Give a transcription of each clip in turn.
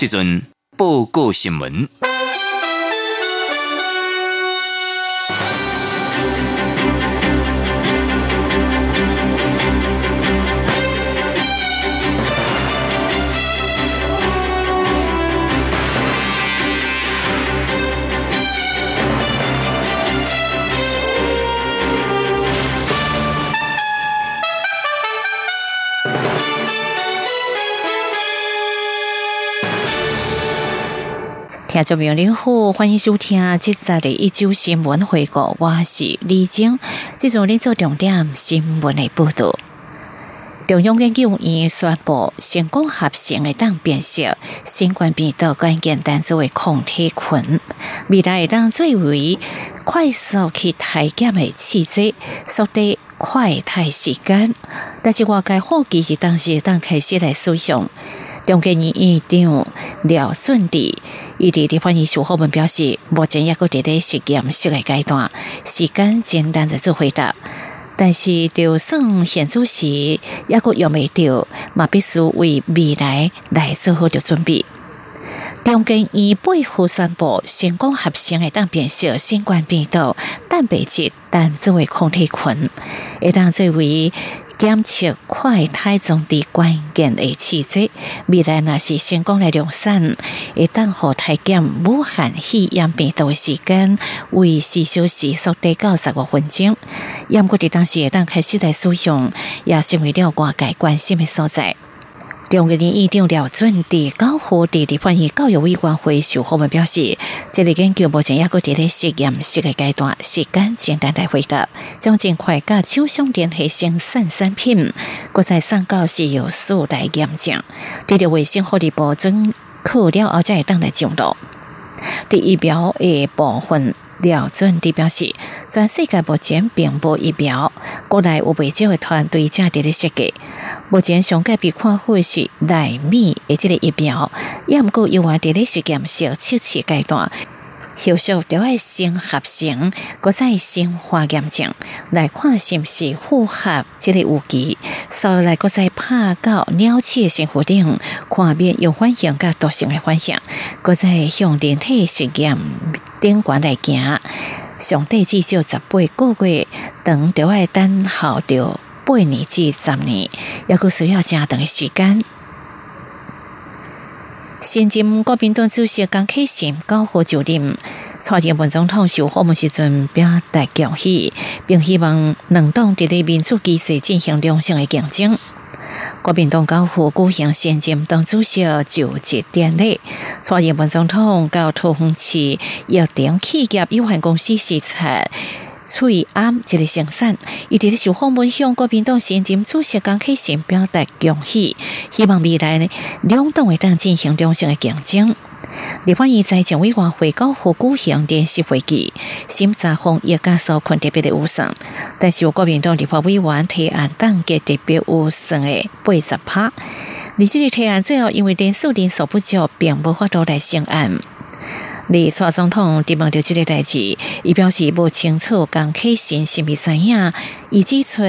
这阵报告新闻。听众朋友您好，欢迎收听这次的一周新闻回顾，我是李晶。这种您做重点新闻的报道。中央研究院宣布，成功合成的当变色新冠病毒关键单词为抗体群，未来会当最为快速去体检的器质，缩短快太时间。但是外界好奇是当时当开始来使用。中研院院长廖俊娣伊伫伫翻译术后文表示，目前也阁伫咧实验室的阶段，时间简单在做回答，但是就算现主时也阁用未着，嘛必须为未来来做好着准备。中研院背后宣布，成功合成的当变色新冠病毒蛋白质单作为抗体群，会当作为。检测快胎中的关键的器质，未来若是成功来量产，会当和体检武汉肺炎病毒时间为四小时缩短到十五分钟。验过的当时会当开始来使用，也成为了外界关心的所在。中国人院长廖准伫高和地地翻译教育委员会授后们表示，这个研究目前也搁伫咧实验室的阶段，时间简单来回答，将尽快甲厂商联系生产产品，国在上告是有数来验证，这个卫生福利部准可了后才会当来上路。第一表的部分。廖准地表示，全世界目前并无疫苗，国内有不少的团队正伫咧设计。目前上界被看好是纳米的这个疫苗，也毋过又话伫咧实验小测试阶段。后续就要先合成，搁再先化验证，来看是毋是符合这个有机。所以来搁再拍到鸟鼠的生活顶，看边有反应甲毒性的反应，搁再向人体实验顶端来行。上帝至少十八个月，等就要等候着八年至十年，也阁需要正长的时间。现今国民党主席江启臣高呼就任，蔡英文总统受访时阵表达恭喜，并希望两党伫咧民主机制进行良性的竞争。国民党高呼举行现今党主席就职典礼，蔡英文总统到桃园市药鼎企业有限公司视察。翠安一个生产，伊伫咧受访问向国民党新任主席江启臣表达恭喜，希望未来呢两党会当进行良性的竞争。立法院财政委员会高呼举行联席会议，审查方也加受困特别的预算，但是国民党立法委员提案当给特别预算的八十趴，而这个提案最后因为人数人数不足，并无法度来成案。李蔡总统提问到这个代志，伊表示不清楚刚开始是咪知影，伊指出，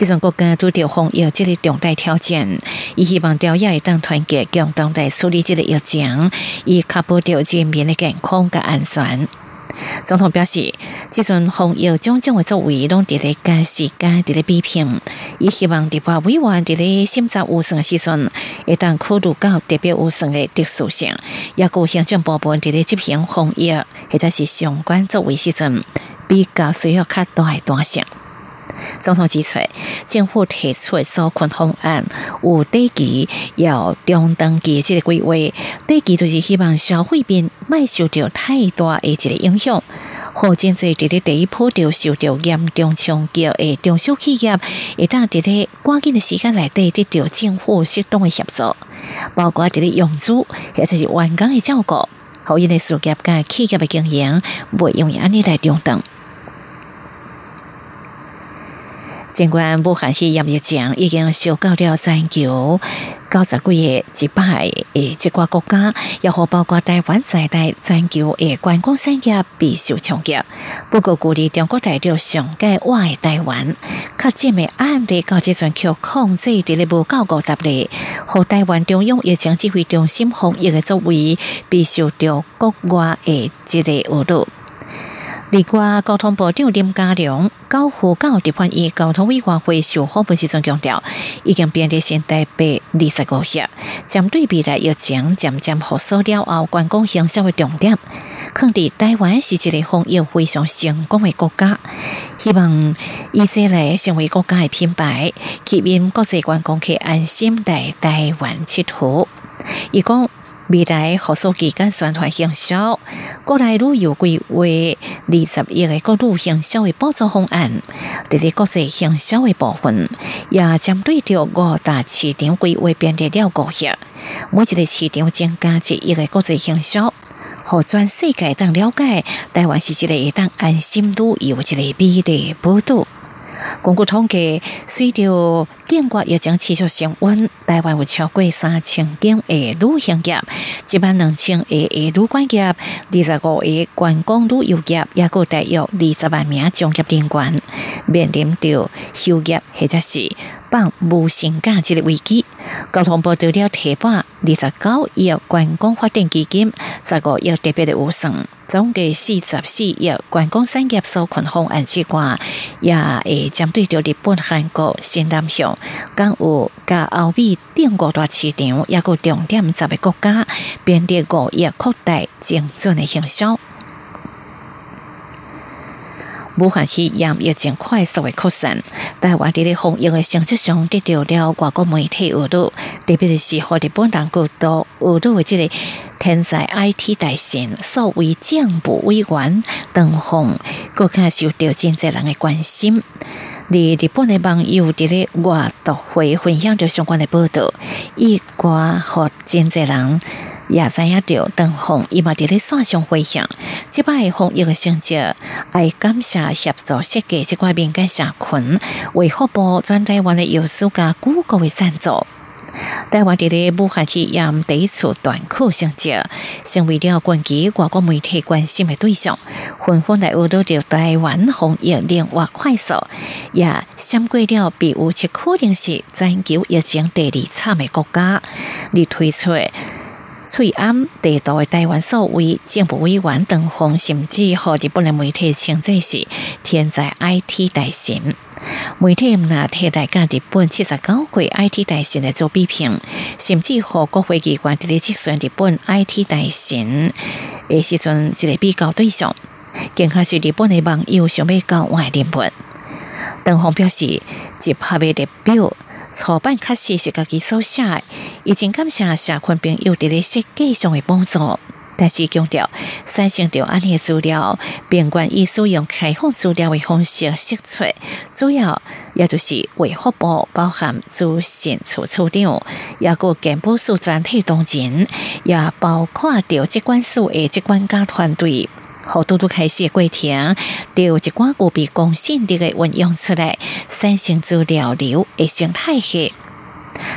即种国家拄着防疫即个重大挑战，伊希望调也会当团结共同来处理即个疫情，以确保着人民的健康甲安全。总统表示，即阵防疫种种的作为，拢伫咧加时间伫咧比拼。伊希望立法委员伫咧审查预算的时阵，会当考虑到特别预算的特殊性，也有行政部门伫咧执行防疫或者是相关作为时阵，比较需要较大的弹性。总统指出，政府提出的纾困方案有短期、有中长期这个规划。短期就是希望消费面卖受到太大的一个影响，好经济伫咧第一波就受到严重冲击的中小企业，会当伫咧赶紧的时间内底得到政府适当的协助，包括伫咧用租或者是员工的照顾，好因诶事业甲企业的经营，袂容易安尼来中等。尽管武汉肺炎疫情已经烧到了全球九十几个一百诶一个国家，也好包括台湾在内，全球诶观光产业备受冲击。不过，鼓励中国大陆上届外台湾，确诊的案例到即阵却控制伫咧无到五十例，和台湾中央疫情指挥中心防疫的作为，必须着国外诶一个误导。另外，交通部长林佳良交付到地方以交通委员会授课本时阵强调，已经变得现代百二十个月，将对未来疫情渐渐复苏了后，观光营销的重点，肯定台湾是一个防疫非常成功的国家，希望以色列成为国家的品牌，吸引国际观光客安心在台湾佚佗。伊讲。未来复苏期间宣传营销，国内旅游规划二十亿个国旅营销的补助方案，伫咧国际营销的部分，也针对着五大市场规划变得了高些。每一个市场增加一亿个国际营销，和全世界当了解台湾是一个当安心旅游一个美的宝岛。根据统计，随着建国疫情持续升温，台湾有超过三千间的旅行业，一万两千个的旅馆业，二十五个观光旅游业，也有大约二十万名从业人员面临着休业。或者是放无薪假这个危机。交通部除了提拨二十九亿观光发展基金，十个亿特别的预算。总计四十四亿观光产业受困方案之外，也会针对着日本、韩国、新南向、港澳、加欧美等五大市场，也个重点十个国家，变得五亿扩大精准的营销。武汉肺炎疫情快速的扩散，台湾伫咧防疫的成绩上得到了外国媒体报道，特别是和日本当局都报道的这个天才 IT 大神，所谓将部委员邓红，更加受到真济人的关心。而日本的网友伫咧外读会分享着相关的报道，伊寡和真济人。也知影着邓红伊嘛伫咧线上回想，即摆红一个成绩，爱感谢协助设计即块民间社群，为发布全台湾的优秀加古国的赞助。台湾伫咧武汉肺炎第一次短裤成绩，成为了国际外国媒体关心的对象，纷纷来报道着台湾防疫连外快速，也闪过了比乌克可能是全球疫情第二惨的国家，而推出。翠安地道的台湾所为政府委员邓红，甚至和日本的媒体称这是天才 IT 大神。媒体那替大家日本七十九岁 IT 大神来做比评，甚至和国会机关伫咧计算日本 IT 大神诶时阵一个比较对象，更加是日本的网友想要搞外联本。邓红表示，接合的代表。初版确实是家己所写，已经感谢社群朋友伫咧设计上的帮助，但是强调三星着安尼资料，并愿意使用开放资料的方式释出，主要也就是为发布包含资讯处处长，也个健保署专体同仁，也包括着机关署的机关家团队。好多都开始过程，都有一寡具备公信力的运用出来，产生资料流的生态系。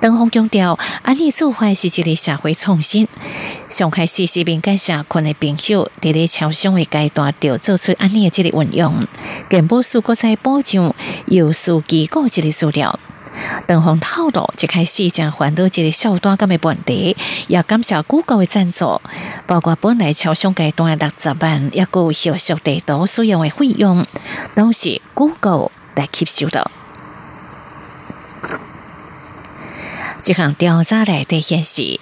邓红强调，安尼做法是一个社会创新。上开始是民间社群的朋友，伫咧超商的阶段就做出安尼的这个运用，更不数国在保障有数据库这个资料。邓红透露，一开始将换到一个小单咁的问题，也感谢谷歌的赞助，包括本来超商阶段六十万，一个小小地图使用的费用，都是谷歌来吸收的。这项调查来的显示，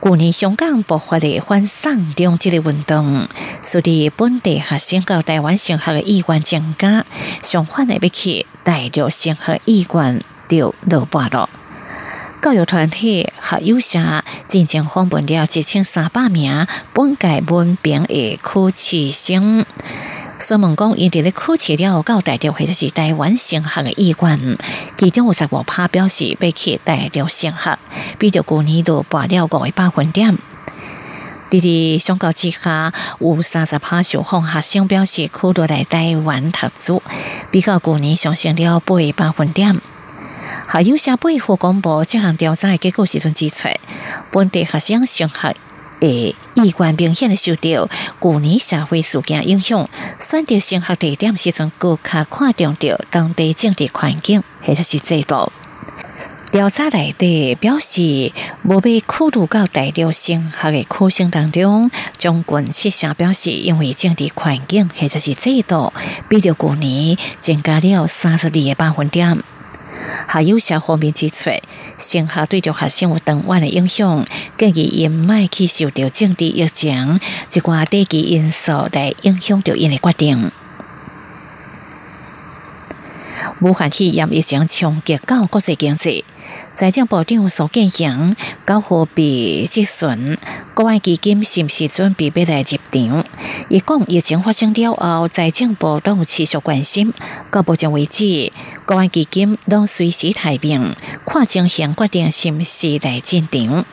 去年香港爆发的反送中这个运动，使得本地学生到台湾升学的意愿增加，相反的比起大陆升学意愿。就落败了。教育团体学友社真正访问了一千三百名本届文凭的考试生，所问讲，因伫咧考试了到大陆或者是台湾升学的意愿，其中有十五趴表示要去大陆升学，比着去年度拔了五个百分点。伫伫相较之下，有三十趴受访学生表示考到来台湾读书，比较去年上升了八个百分点。还有社会和公布这项调查的结果时阵指出，本地学生升学。诶，意愿明显的受到去年社会事件影响，选择升学地点时阵，更加看重着当地政治环境或者是制度。调查内底表示，无被考虑到大陆升学的考生当中，将近七成表示因为政治环境或者是制度，比着去年增加了三十二个百分点。还有些方面指出，升学对着学生有长远的影响，建议因卖去受到政治疫情一寡低级因素来影响着因的决定。武汉肺炎疫情冲击到国际经济。财政部长苏建祥到货币积存，国外基金是毋是准备要来入场？伊讲疫情发生了后，财政部都持续关心。到目前为止，国安基金都随时待命，看情形决定是毋是来进场。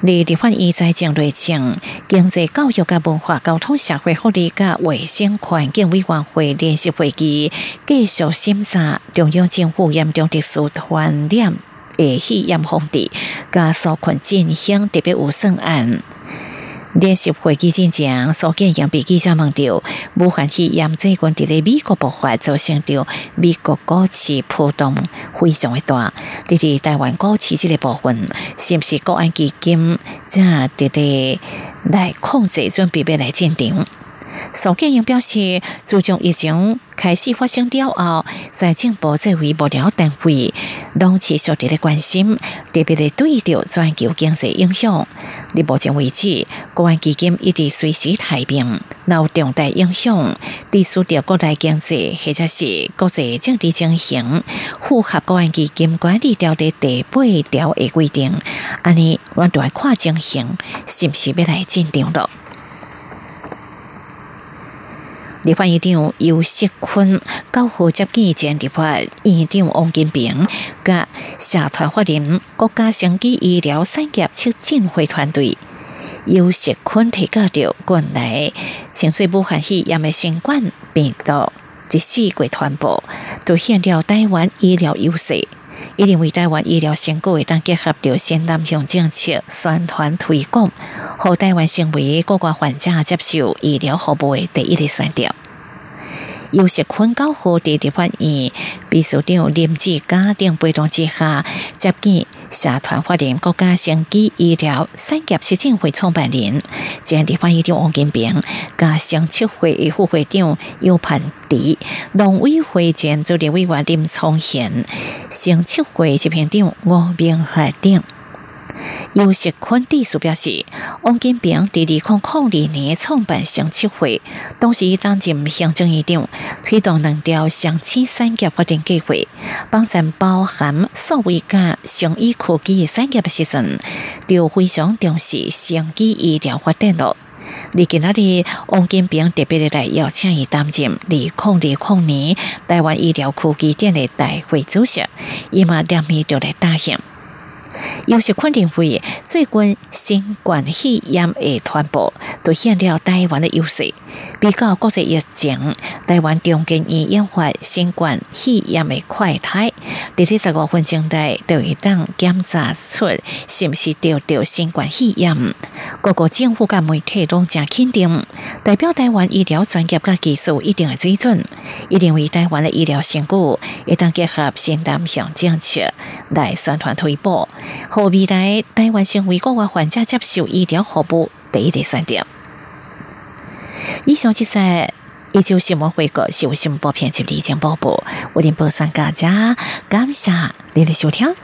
立法院财政内政、经济、教育、甲文化、交通、社会福利、甲卫生环境委员会联席会议继续审查中央政府严重特殊传染的肺炎防治，甲受困进行特别预算案。联席会议进前，苏建阳被记者问到，武汉肺炎最近伫咧美国爆发，造成着美国股市波动非常的大。伫咧台湾股市这个部分，是不是国安基金正伫咧来控制，准备要来进场？苏建英表示，自从疫情开始发生了后，财政部作为幕僚单位，拢持续伫咧关心，特别的对着全球经济影响。到目前为止，国安基金一直随时待命，有重大影响，隶属着国内经济或者是国际政治情形，符合国安基金管理条例第八条的规定。安尼，我都来看情形，是不是要来进场了？立法院长尤锡坤高呼接见前立法院长王金平，甲社团法人国家升级医疗产业促进会团队。尤锡坤提到着近来清水武汉肺炎的新冠病毒一四季传播，凸显了台湾医疗优势。伊认为台湾医疗成果会当结合着先南向政策宣传推广，和台湾成为各国患者接受医疗服务的第一个选择。有些困高和地的发院秘书长林志嘉等陪同之下，接见社团法人国家升级医疗产业协进会创办人，前地方院长王金平，加上七会副会长尤盼迪，农委会前助理委员林聪贤，省七会执行长吴明海等。尤锡坤地书表示，王金平在二零零二年创办乡七会，当时担任行政院长，推动两条乡企产业发展计划，帮助包含数位加商医科技产业的时阵，就非常重视生技医疗发展咯。而今仔日，王金平特别的来邀请伊担任二零二零年台湾医疗科技展的大会主席，伊嘛连面就来答应。有些肯定会最近新冠肺炎的传播，凸显了台湾的优势。比较国际疫情，台湾中间已引发新冠肺炎的快态，第七十五分钟内就会当检查出是不是得到新冠肺炎。各个政府甲媒体拢正肯定，代表台湾医疗专业甲技术一定的水准，一定为台湾的医疗成果，一旦结合新南向政策来宣传推广，和未来台湾成为国外患者接受医疗服务第一个选择。以上就是一九新闻回顾新闻新闻报片及立江播报，我连播上大家感谢您的收听。